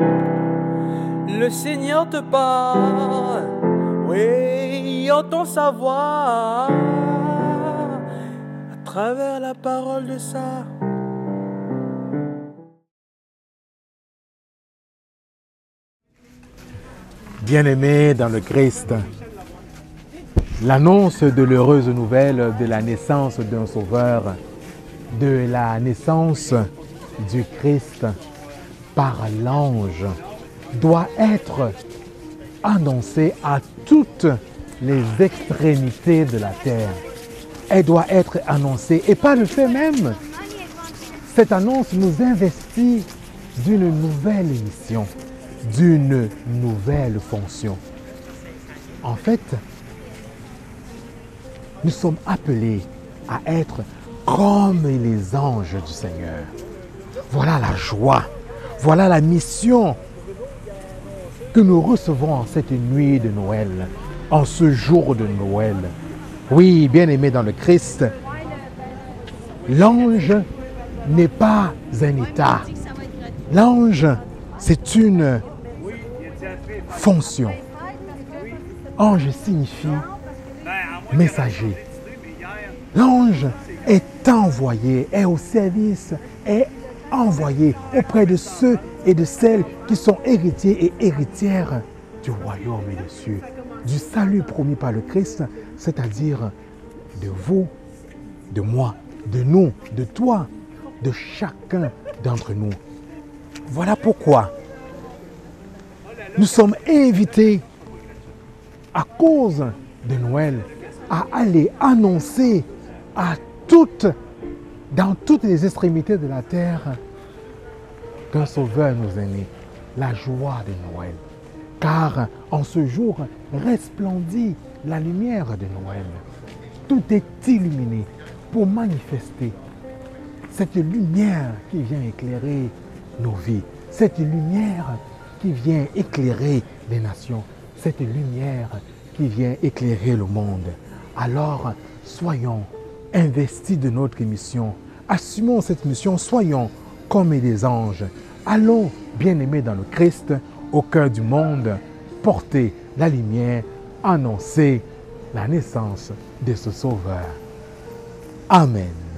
Le Seigneur te parle, oui, entend sa voix à travers la parole de ça. Bien-aimés dans le Christ, l'annonce de l'heureuse nouvelle de la naissance d'un Sauveur, de la naissance du Christ par l'ange, doit être annoncée à toutes les extrémités de la terre. Elle doit être annoncée et pas le fait même. Cette annonce nous investit d'une nouvelle mission d'une nouvelle fonction. En fait, nous sommes appelés à être comme les anges du Seigneur. Voilà la joie, voilà la mission que nous recevons en cette nuit de Noël, en ce jour de Noël. Oui, bien aimé dans le Christ, l'ange n'est pas un état. L'ange, c'est une fonction. Ange signifie messager. L'ange est envoyé, est au service, est envoyé auprès de ceux et de celles qui sont héritiers et héritières du royaume et des cieux, du salut promis par le Christ, c'est-à-dire de vous, de moi, de nous, de toi, de chacun d'entre nous. Voilà pourquoi nous sommes invités à cause de Noël à aller annoncer à toutes, dans toutes les extrémités de la terre, qu'un sauveur nous est né, la joie de Noël. Car en ce jour resplendit la lumière de Noël. Tout est illuminé pour manifester cette lumière qui vient éclairer nos vies, cette lumière qui vient éclairer les nations, cette lumière qui vient éclairer le monde. Alors, soyons investis de notre mission. Assumons cette mission, soyons comme des anges. Allons, bien-aimés dans le Christ, au cœur du monde, porter la lumière, annoncer la naissance de ce Sauveur. Amen.